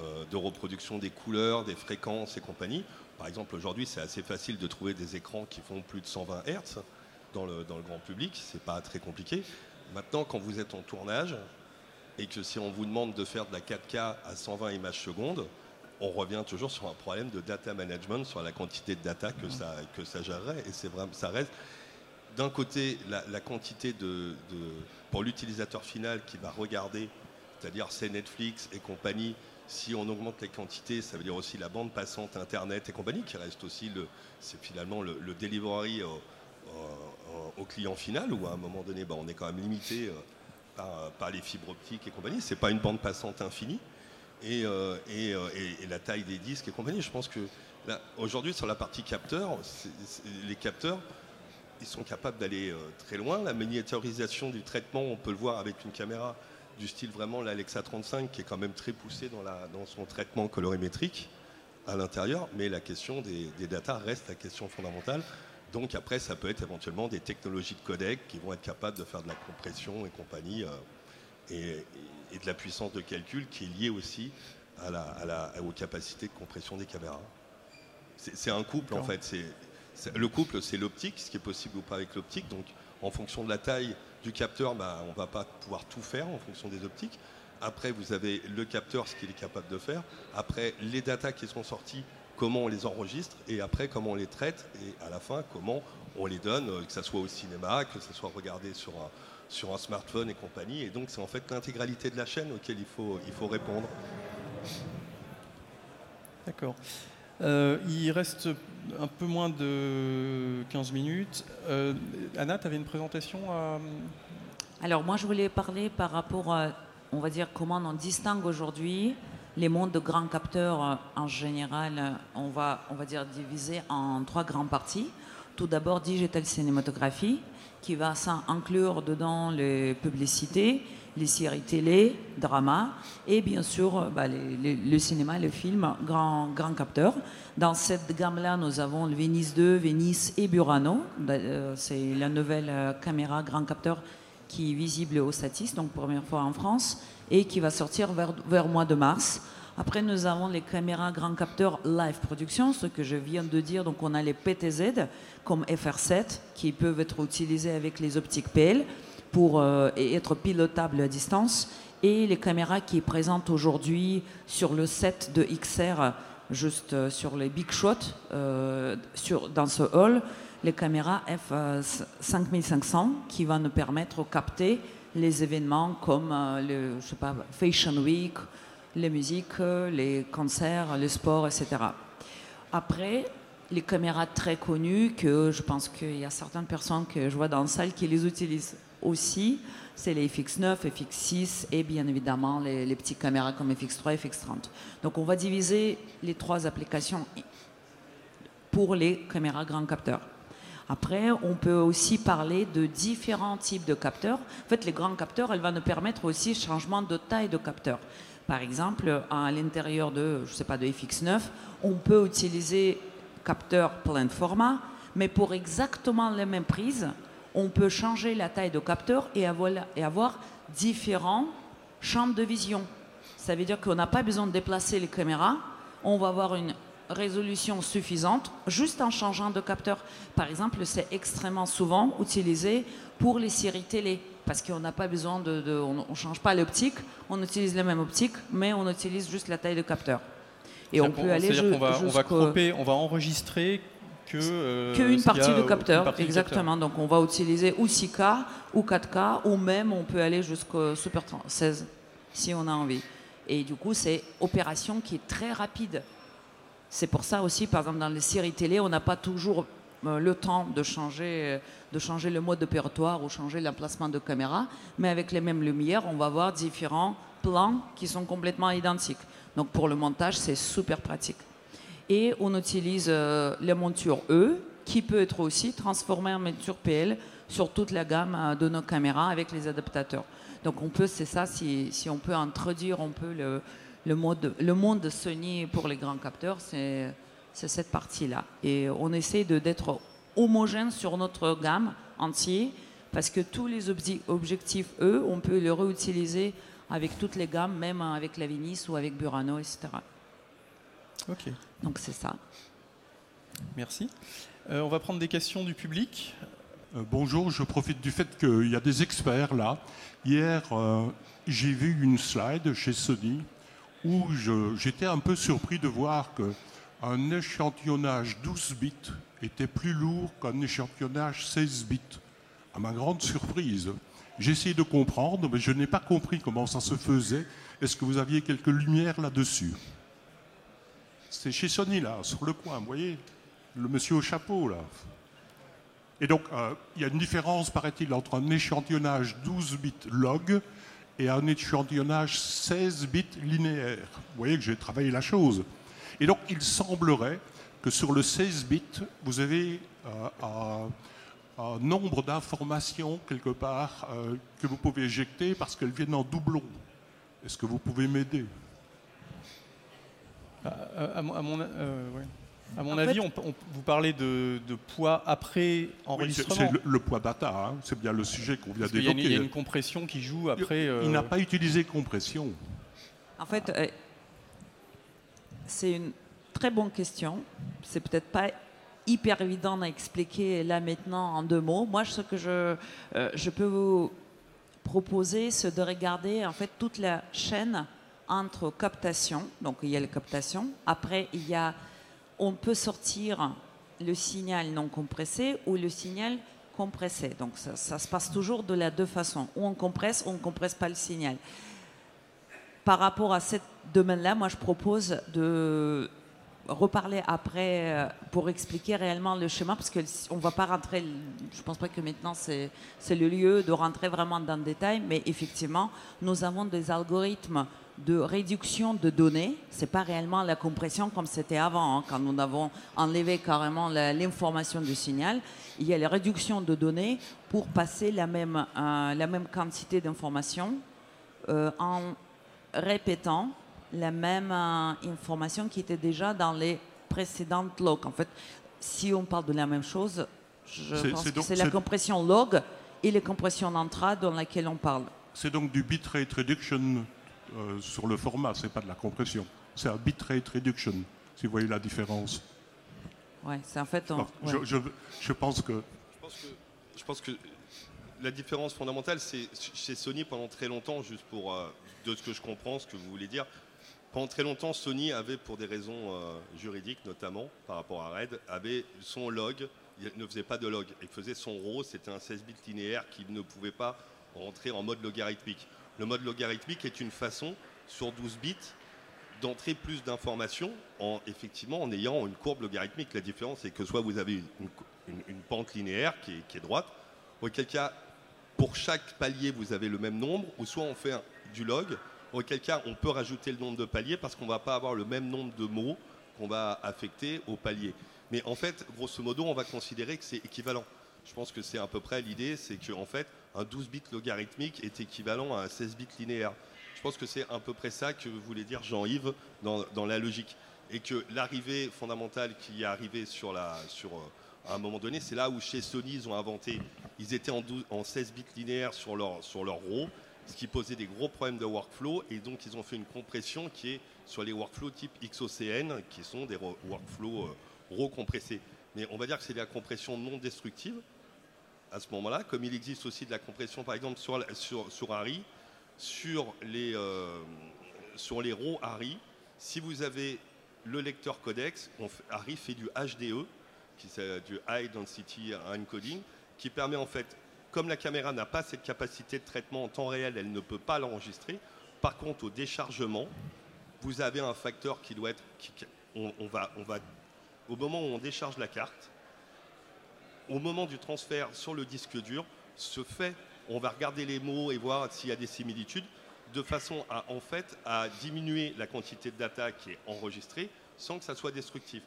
euh, de reproduction des couleurs, des fréquences et compagnie. Par exemple, aujourd'hui, c'est assez facile de trouver des écrans qui font plus de 120 Hz dans le, dans le grand public. C'est pas très compliqué. Maintenant, quand vous êtes en tournage et que si on vous demande de faire de la 4K à 120 images secondes, on revient toujours sur un problème de data management, sur la quantité de data que ça, que ça gérerait. Et c'est vraiment, ça reste d'un côté la, quantité de, pour l'utilisateur final qui va regarder, c'est-à-dire c'est Netflix et compagnie. Si on augmente les quantités, ça veut dire aussi la bande passante Internet et compagnie, qui reste aussi le, finalement le, delivery au, client final, où à un moment donné, bah, on est quand même limité euh, par, les fibres optiques et compagnie. C'est pas une bande passante infinie. Euh, euh, et, la taille des disques et compagnie. Je pense que aujourd'hui, sur la partie capteur, les capteurs, ils sont capables d'aller euh, très loin. La miniaturisation du traitement, on peut le voir avec une caméra du style vraiment l'Alexa 35, qui est quand même très poussée dans, son traitement colorimétrique à l'intérieur. Mais la question des, des datas reste la question fondamentale. Donc après, ça peut être éventuellement des technologies de codec qui vont être capables de faire de la compression et compagnie. Et de la puissance de calcul qui est liée aussi à la, aux capacités de compression des caméras. C'est un couple en fait. le couple, c'est l'optique, ce qui est possible ou pas avec l'optique. Donc en fonction de la taille du capteur, bah, on ne va pas pouvoir tout faire en fonction des optiques. Après, vous avez le capteur, ce qu'il est capable de faire. Après, les datas qui sont sorties, comment on les enregistre. Et après, comment on les traite. Et à la fin, comment on les donne, euh, que ce soit au cinéma, que ce soit regardé sur un, sur un smartphone et compagnie. Et donc, c'est en fait l'intégralité de la chaîne auquel il faut, il faut répondre. D'accord. Euh, il reste un peu moins de 15 minutes. Euh, Anna, tu avais une présentation à... Alors, moi, je voulais parler par rapport à, on va dire, comment on distingue aujourd'hui les mondes de grands capteurs euh, en général, on va, on va dire diviser en trois grandes parties. Tout d'abord, digital cinématographie, qui va inclure dedans les publicités, les séries télé, drama et bien sûr bah, le cinéma, le film, grand, grand capteur. Dans cette gamme-là, nous avons le Venice 2, Venice et Burano. Euh, c'est la nouvelle euh, caméra grand capteur qui est visible au Satis, donc première fois en France, et qui va sortir vers, vers le mois de mars. Après, nous avons les caméras grand capteur live production, ce que je viens de dire. Donc, on a les PTZ comme FR7 qui peuvent être utilisés avec les optiques PL pour euh, être pilotables à distance et les caméras qui présentes aujourd'hui sur le set de XR, juste euh, sur les big shots euh, sur, dans ce hall, les caméras F5500 qui vont nous permettre de capter les événements comme le je sais pas, Fashion Week, les musiques, les concerts, le sport, etc. Après, les caméras très connues, que je pense qu'il y a certaines personnes que je vois dans la salle qui les utilisent aussi, c'est les FX9, FX6 et bien évidemment les, petites caméras comme FX3 et FX30. Donc on va diviser les trois applications pour les caméras grand capteurs. Après, on peut aussi parler de différents types de capteurs. En fait, les grands capteurs, elles vont nous permettre aussi changement de taille de capteur. Par exemple, à l'intérieur de, je sais pas, de FX9, on peut utiliser capteur plein format, mais pour exactement les mêmes prises, on peut changer la taille de capteur et avoir, et avoir différents champs de vision. Ça veut dire qu'on n'a pas besoin de déplacer les caméras, on va avoir une résolution suffisante juste en changeant de capteur. Par exemple, c'est extrêmement souvent utilisé pour les séries télé parce qu'on n'a pas besoin de, on ne change pas l'optique, on utilise la même optique, mais on utilise juste la taille de capteur. Et on peut aller jusqu'au... va, on va cropper, on va enregistrer que euh, qu'une partie du capteur, exactement. Donc on va utiliser ou 6K ou 4K ou même on peut aller jusqu'au Super 16 si on a envie. Et du coup, c'est opération qui est très rapide. C'est pour ça aussi, par exemple, dans les séries télé, on n'a pas toujours le temps de changer, euh, de changer le mode opératoire ou changer l'emplacement de caméra, mais avec les mêmes lumières, on va avoir différents plans qui sont complètement identiques. Donc pour le montage, c'est super pratique. Et on utilise euh, la monture E, qui peut être aussi transformée en monture PL sur toute la gamme de nos caméras avec les adaptateurs. Donc on peut, c'est ça, si, si, on peut introduire un peu le, le, mode, le monde Sony pour les grands capteurs, c'est c'est cette partie-là. Et on essaie d'être homogène sur notre gamme entière parce que tous les objectifs, eux, on peut les réutiliser avec toutes les gammes, même avec la Vinis ou avec Burano, etc. Ok, Donc c'est ça. merci. Euh, on va prendre des questions du public. Euh, bonjour, je profite du fait qu'il y a des experts là. Hier, euh, j'ai vu une slide chez Sony où je- j'étais un peu surpris de voir qu'un échantillonnage 12 bits était plus lourd qu'un échantillonnage 16 bits. À ma grande surprise. J'ai de comprendre, mais je n'ai pas compris comment ça se faisait. Est-ce que vous aviez quelques lumières là-dessus? C'est chez Sony là, sur le coin, vous voyez Le monsieur au chapeau là. Et donc, euh, il y a une différence, paraît-il, entre un échantillonnage 12 bits log et un échantillonnage 16 bits linéaire. Vous voyez que j'ai travaillé la chose. Et donc, il semblerait que sur le 16 bits, vous avez euh, un, un nombre d'informations quelque part euh, que vous pouvez éjecter parce qu'elles viennent en doublon. Est-ce que vous pouvez m'aider? À, à- à mon, euh, ouais. À mon En avis, fait- on, on- vous parlez de, de poids après Oui, c'est- enregistrement. C'est le, le poids data, hein, c'est bien le sujet qu'on vient y, une- il y a d'évoquer. une compression qui joue Il- après. euh, Il n'a pas utilisé compression. En fait, euh, c'est une très bonne question. C'est peut-être pas hyper évident à expliquer là maintenant en deux mots. Moi, ce que je, euh, je peux vous proposer, c'est de regarder en fait toute la chaîne entre captation. Donc il y a la captation. Après, il y a, on peut sortir le signal non compressé ou le signal compressé. Donc ça, ça se passe toujours de la deux façons. Ou on compresse, ou on ne compresse pas le signal par rapport à ce domaine-là, moi je propose de reparler après euh, pour expliquer réellement le schéma, parce qu'on ne va pas rentrer, je ne pense pas que maintenant c'est le lieu de rentrer vraiment dans le détail, mais effectivement, nous avons des algorithmes de réduction de données. Ce n'est pas réellement la compression comme c'était avant, hein, quand nous avons enlevé carrément l'information du signal. Il y a la réduction de données pour passer la même, euh, la même quantité d'informations euh, en répétant la même euh, information qui était déjà dans les précédentes logs. En fait, si on parle de la même chose, je C'est- pense c'est que donc- c'est la compression log et les compressions intra dans laquelle on parle. C'est donc du bitrate reduction euh, sur le format, c'est pas de la compression. C'est un bitrate reduction, si vous voyez la différence. Ouais, c'est en fait. on- Alors, ouais. je, je- je pense que Je pense que, je pense que la différence fondamentale, c'est chez Sony pendant très longtemps, juste pour euh, de ce que je comprends, ce que vous voulez dire. Pendant très longtemps, Sony avait, pour des raisons euh, juridiques notamment, par rapport à Red, avait son log. Il ne faisait pas de log. Il faisait son RAW. C'était un 16 bits linéaire qui ne pouvait pas rentrer en mode logarithmique. Le mode logarithmique est une façon, sur 12 bits, d'entrer plus d'informations en effectivement en ayant une courbe logarithmique. La différence, c'est que soit vous avez une, pente linéaire qui est, qui est droite, auquel cas, pour chaque palier, vous avez le même nombre, ou soit on fait un- du log, auquel cas, on peut rajouter le nombre de paliers parce qu'on ne va pas avoir le même nombre de mots qu'on va affecter au palier. Mais en fait, grosso modo, on va considérer que c'est équivalent. Je pense que c'est à peu près l'idée, c'est que en fait, un 12 bits logarithmique est équivalent à un 16 bits linéaire. Je pense que c'est à peu près ça que voulait dire Jean-Yves dans, dans la logique. Et que l'arrivée fondamentale qui est arrivée sur, la, sur euh, à un moment donné, c'est là où chez Sony, ils ont inventé, ils étaient en, 12 en 16 bits linéaires sur leur, sur leur ce qui posait des gros problèmes de workflow. Et donc, ils ont fait une compression qui est sur les workflows type XOCN, qui sont des workflows euh, RAW compressés. Mais on va dire que c'est de la compression non destructive à ce moment-là, comme il existe aussi de la compression, par exemple, sur, sur, sur ARI, sur les, euh, sur les RAW ARI, si vous avez le lecteur codex, on fait du HDE, qui c'est du High Density Encoding, qui permet en fait, comme la caméra n'a pas cette capacité de traitement en temps réel, elle ne peut pas l'enregistrer. Par contre, au déchargement, vous avez un facteur qui doit être, on, va, on va, au moment où on décharge la carte, au moment du transfert sur le disque dur, se fait, on va regarder les mots et voir s'il y a des similitudes, de façon à en fait à diminuer la quantité de data qui est enregistrée sans que ça soit destructif.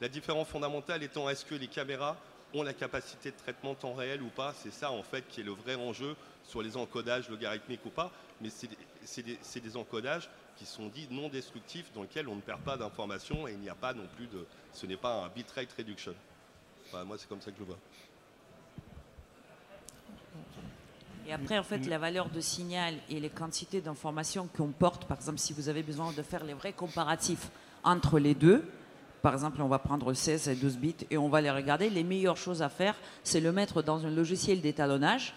La différence fondamentale étant est-ce que les caméras ont la capacité de traitement temps réel ou pas C'est ça en fait qui est le vrai enjeu sur les encodages logarithmiques ou pas, mais c'est des, encodages qui sont dits non destructifs dans lesquels on ne perd pas d'informations et il n'y a pas non plus de, ce n'est pas un bitrate reduction. Moi c'est comme ça que je le vois. Et après, en fait, la valeur de signal et les quantités d'informations qu'on porte, par exemple, si vous avez besoin de faire les vrais comparatifs entre les deux, par exemple, on va prendre 16 et 12 bits et on va les regarder. Les meilleures choses à faire, c'est le mettre dans un logiciel d'étalonnage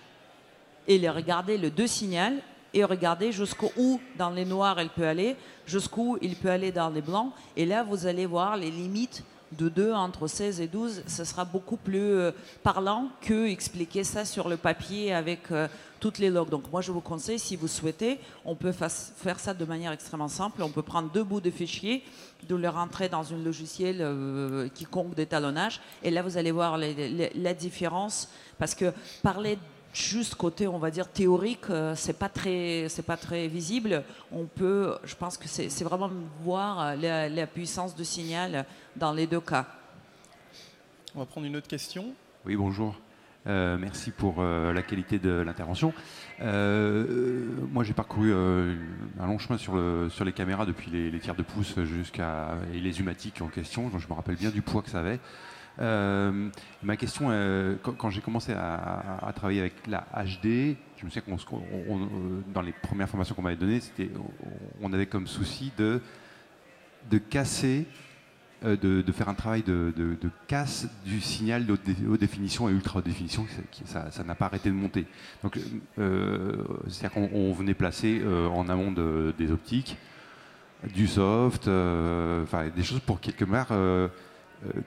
et les regarder le deux signal et regarder jusqu'où dans les noirs elle peut aller, jusqu'où il peut aller dans les blancs. Et là, vous allez voir les limites de 2 entre 16 et 12. Ce sera beaucoup plus euh, parlant que expliquer ça sur le papier avec euh, toutes les logs. Donc moi, je vous conseille, si vous souhaitez, on peut faire ça de manière extrêmement simple. On peut prendre deux bouts de fichiers, de les rentrer dans un logiciel euh, quiconque d'étalonnage. Et là, vous allez voir la différence. Parce que parler juste côté, on va dire, théorique, euh, c'est pas très, c'est pas très visible. On peut, je pense que c'est vraiment voir la, puissance de signal dans les deux cas. On va prendre une autre question. Oui, bonjour. Euh, merci pour euh, la qualité de l'intervention. moi, j'ai parcouru un long chemin sur, le, sur les caméras depuis les, les tiers de pouce jusqu'à les humatiques en question. je me rappelle bien du poids que ça avait. Euh, ma question, euh, quand, j'ai commencé à, travailler avec la HD, je me souviens qu'on, dans les premières formations qu'on m'avait données, c'était, on avait comme souci de, de casser, euh, de, faire un travail de, casse du signal de haute, définition et ultra définition. Ça, n'a pas arrêté de monter. Donc, c'est-à-dire qu'on venait placer en amont des optiques du soft, enfin des choses pour quelque part euh,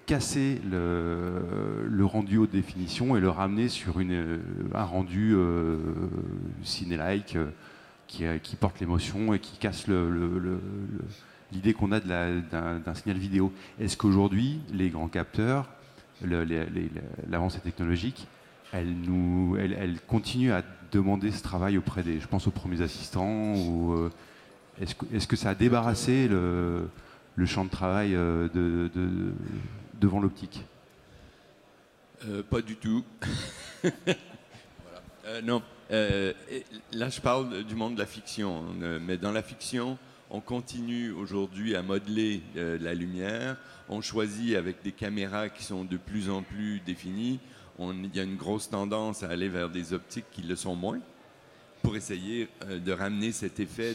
casser le, rendu haute définition et le ramener sur une, un rendu euh, ciné-like euh, qui, qui, porte l'émotion et qui casse l'idée qu'on a d'un signal vidéo. Est-ce qu'aujourd'hui, les grands capteurs, l'avancée technologique, elle, nous, continue à demander ce travail auprès des, je pense aux premiers assistants, est-ce que, que ça a débarrassé le, le champ de travail euh, de, devant l'optique euh, Pas du tout. Euh, non. là, je parle du monde de la fiction. mais dans la fiction, on continue aujourd'hui à modeler la lumière. On choisit avec des caméras qui sont de plus en plus définies. il y a une grosse tendance à aller vers des optiques qui le sont moins pour essayer de ramener cet effet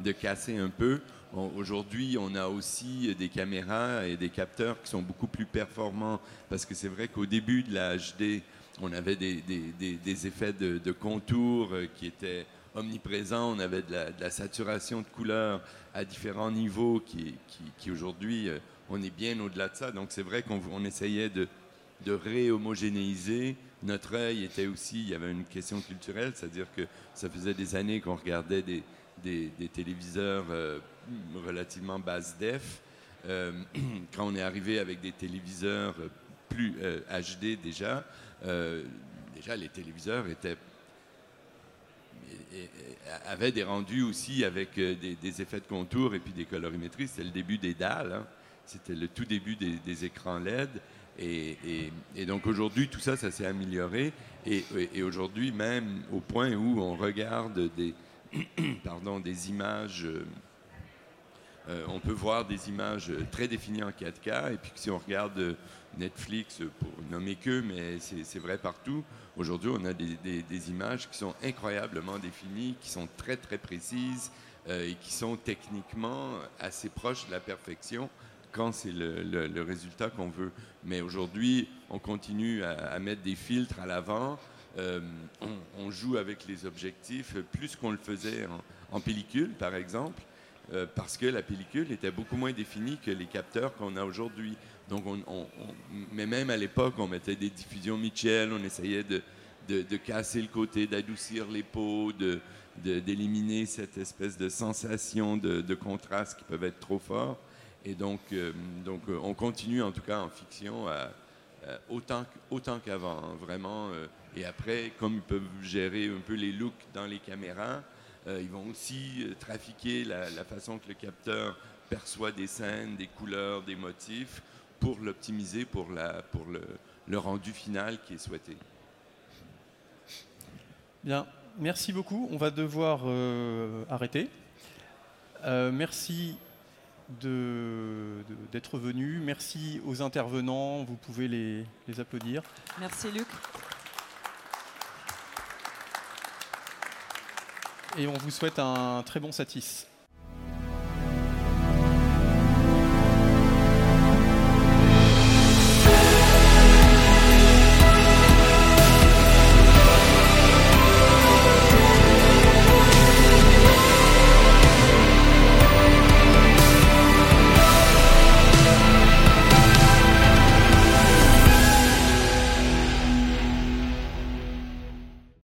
de casser un peu. Aujourd'hui, on a aussi des caméras et des capteurs qui sont beaucoup plus performants parce que c'est vrai qu'au début de la HD, on avait des, effets de, contours euh, qui étaient omniprésents, on avait de la, saturation de couleurs à différents niveaux qui, qui, aujourd'hui, euh, on est bien au-delà de ça. Donc c'est vrai qu'on essayait de, de réhomogénéiser. Notre œil était aussi, il y avait une question culturelle, c'est-à-dire que ça faisait des années qu'on regardait des, des, téléviseurs euh, relativement basse def. Euh, quand on est arrivé avec des téléviseurs plus HD euh, déjà, déjà les téléviseurs avaient des rendus aussi avec des, effets de contour et puis des colorimétries. C'était le début des dalles. Hein. C'était le tout début des, écrans LED. Et, donc aujourd'hui, tout ça, ça s'est amélioré. et aujourd'hui, même au point où on regarde des images. Euh, euh, on peut voir des images très définies en 4K, et puis si on regarde euh, Netflix, pour nommer que, mais c'est vrai partout, aujourd'hui on a des, images qui sont incroyablement définies, qui sont très très précises et qui sont techniquement assez proches de la perfection quand c'est le, résultat qu'on veut. Mais aujourd'hui, on continue à, mettre des filtres à l'avant, euh, on, joue avec les objectifs plus qu'on le faisait en, pellicule, par exemple, euh, parce que la pellicule était beaucoup moins définie que les capteurs qu'on a aujourd'hui. Donc, on, mais même à l'époque, on mettait des diffusions Mitchell, on essayait de, de, casser le côté, d'adoucir les peaux, d'éliminer cette espèce de sensation de, contraste qui peuvent être trop forts. Et donc, euh, donc on continue en tout cas en fiction autant, autant qu'avant, hein, vraiment. Et après, comme ils peuvent gérer un peu les looks dans les caméras, euh, ils vont aussi euh, trafiquer la, façon que le capteur perçoit des scènes, des couleurs, des motifs, pour l'optimiser pour, la, pour le, rendu final qui est souhaité. Bien, merci beaucoup. On va devoir euh, arrêter. merci d'être venu. Merci aux intervenants. Vous pouvez les, les applaudir. Merci Luc. Et on vous souhaite un très bon satis.